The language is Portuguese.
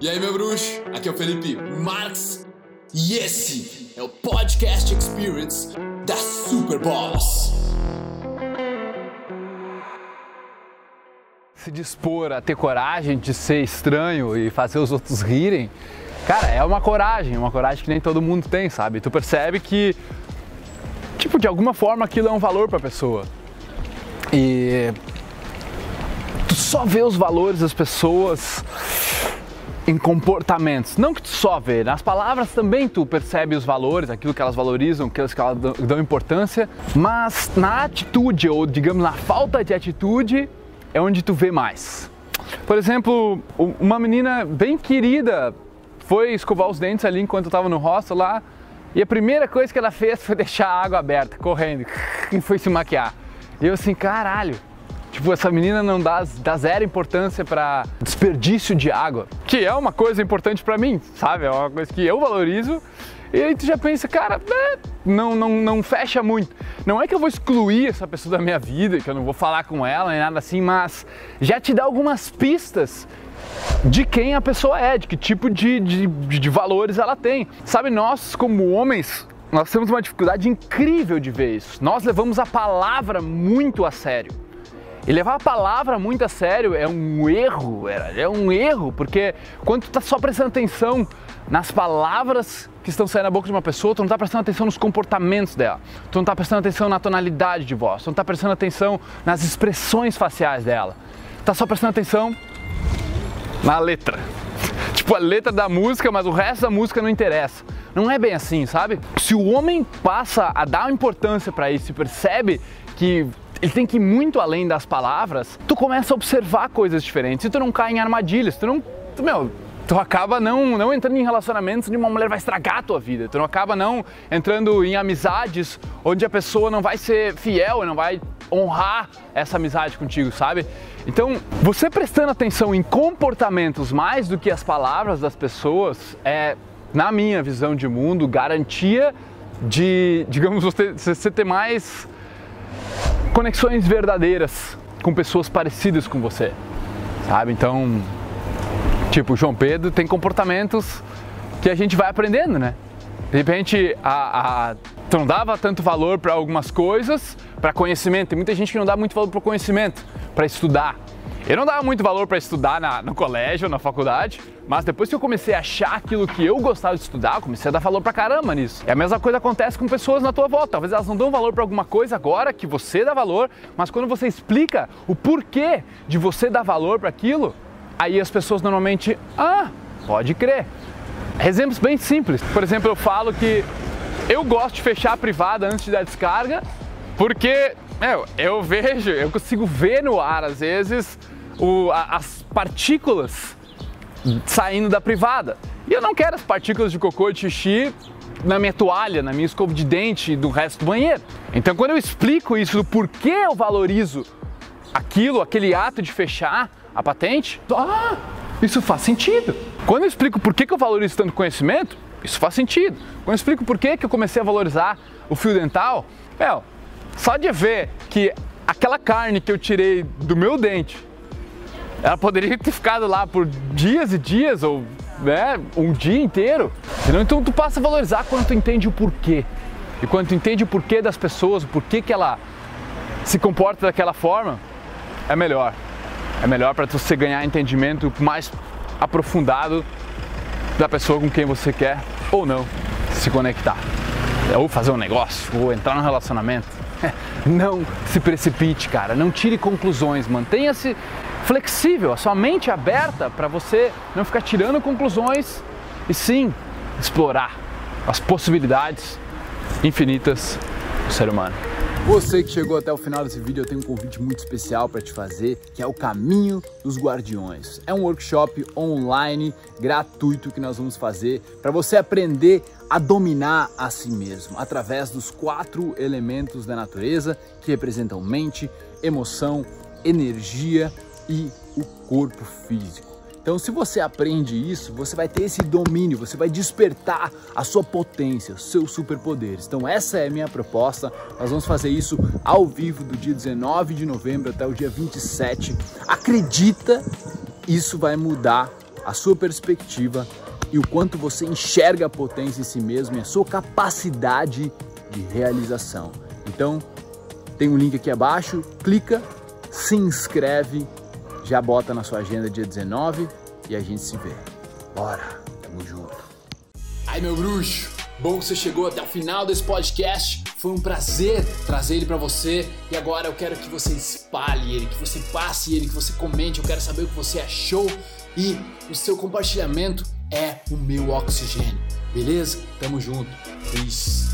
E aí, meu bruxo? Aqui é o Felipe Marx e esse é o Podcast Experience da Super. Se dispor a ter coragem de ser estranho e fazer os outros rirem, cara, é uma coragem, uma coragem que nem todo mundo tem, sabe? Tu percebe que, tipo, de alguma forma aquilo é um valor pra pessoa. E tu só vê os valores das pessoas em comportamentos. Não que tu só vê, nas palavras também tu percebe os valores, aquilo que elas valorizam, aquilo que elas dão importância, mas na atitude, ou digamos na falta de atitude, é onde tu vê mais. Por exemplo, uma menina bem querida foi escovar os dentes ali enquanto eu estava no hostel lá, e a primeira coisa que ela fez foi deixar a água aberta, correndo, e foi se maquiar. E eu assim, caralho, Tipo, essa menina não dá, dá zero importância para desperdício de água, que é uma coisa importante para mim, sabe? É uma coisa que eu valorizo. E aí tu já pensa, cara, é, não, não, não fecha muito. Não é que eu vou excluir essa pessoa da minha vida, que eu não vou falar com ela nem nada assim, mas já te dá algumas pistas de quem a pessoa é, de que tipo de, de, de valores ela tem. Sabe, nós como homens, nós temos uma dificuldade incrível de ver isso. Nós levamos a palavra muito a sério. E levar a palavra muito a sério é um erro, é um erro, porque quando tu tá só prestando atenção nas palavras que estão saindo da boca de uma pessoa, tu não tá prestando atenção nos comportamentos dela, tu não tá prestando atenção na tonalidade de voz, tu não tá prestando atenção nas expressões faciais dela, tá só prestando atenção na letra. Tipo, a letra da música, mas o resto da música não interessa. Não é bem assim, sabe? Se o homem passa a dar importância para isso e percebe que ele tem que ir muito além das palavras, tu começa a observar coisas diferentes e tu não cai em armadilhas, tu não. Tu, meu, tu acaba não, não entrando em relacionamentos onde uma mulher vai estragar a tua vida, tu não acaba não entrando em amizades onde a pessoa não vai ser fiel não vai honrar essa amizade contigo, sabe? Então, você prestando atenção em comportamentos mais do que as palavras das pessoas é, na minha visão de mundo, garantia de, digamos, você, você ter mais conexões verdadeiras com pessoas parecidas com você, sabe? Então, tipo, João Pedro tem comportamentos que a gente vai aprendendo, né? De repente, a, a tu não dava tanto valor para algumas coisas, para conhecimento. Tem muita gente que não dá muito valor para conhecimento, para estudar. Eu não dava muito valor para estudar na, no colégio, na faculdade, mas depois que eu comecei a achar aquilo que eu gostava de estudar, comecei a dar valor pra caramba nisso. E a mesma coisa acontece com pessoas na tua volta. Talvez elas não dão valor para alguma coisa agora que você dá valor, mas quando você explica o porquê de você dar valor para aquilo, aí as pessoas normalmente, ah, pode crer. Exemplos bem simples. Por exemplo, eu falo que eu gosto de fechar a privada antes dar descarga, porque meu, eu vejo, eu consigo ver no ar às vezes o, a, as partículas saindo da privada. E eu não quero as partículas de cocô e de xixi na minha toalha, na minha escova de dente e do resto do banheiro. Então, quando eu explico isso do porquê eu valorizo aquilo, aquele ato de fechar a patente, ah, isso faz sentido. Quando eu explico por que eu valorizo tanto conhecimento, isso faz sentido. Quando eu explico por que eu comecei a valorizar o fio dental, meu, só de ver que aquela carne que eu tirei do meu dente ela poderia ter ficado lá por dias e dias ou né, um dia inteiro. Então tu passa a valorizar quando tu entende o porquê. E quando tu entende o porquê das pessoas, o porquê que ela se comporta daquela forma, é melhor. É melhor para você ganhar entendimento mais aprofundado da pessoa com quem você quer ou não se conectar. Ou fazer um negócio, ou entrar num relacionamento. Não se precipite, cara. Não tire conclusões. Mantenha-se flexível, a sua mente aberta para você não ficar tirando conclusões e sim explorar as possibilidades infinitas do ser humano. Você que chegou até o final desse vídeo, eu tenho um convite muito especial para te fazer, que é o Caminho dos Guardiões. É um workshop online gratuito que nós vamos fazer para você aprender a dominar a si mesmo através dos quatro elementos da natureza que representam mente, emoção, energia e o corpo físico. Então, se você aprende isso, você vai ter esse domínio, você vai despertar a sua potência, os seus superpoderes. Então, essa é a minha proposta. Nós vamos fazer isso ao vivo do dia 19 de novembro até o dia 27. Acredita, isso vai mudar a sua perspectiva e o quanto você enxerga a potência em si mesmo e a sua capacidade de realização. Então, tem um link aqui abaixo, clica, se inscreve, já bota na sua agenda dia 19 e a gente se vê. Bora, tamo junto. Ai meu bruxo, bom que você chegou até o final desse podcast. Foi um prazer trazer ele para você e agora eu quero que você espalhe ele, que você passe ele, que você comente. Eu quero saber o que você achou e o seu compartilhamento é o meu oxigênio. Beleza? Tamo junto. Peace.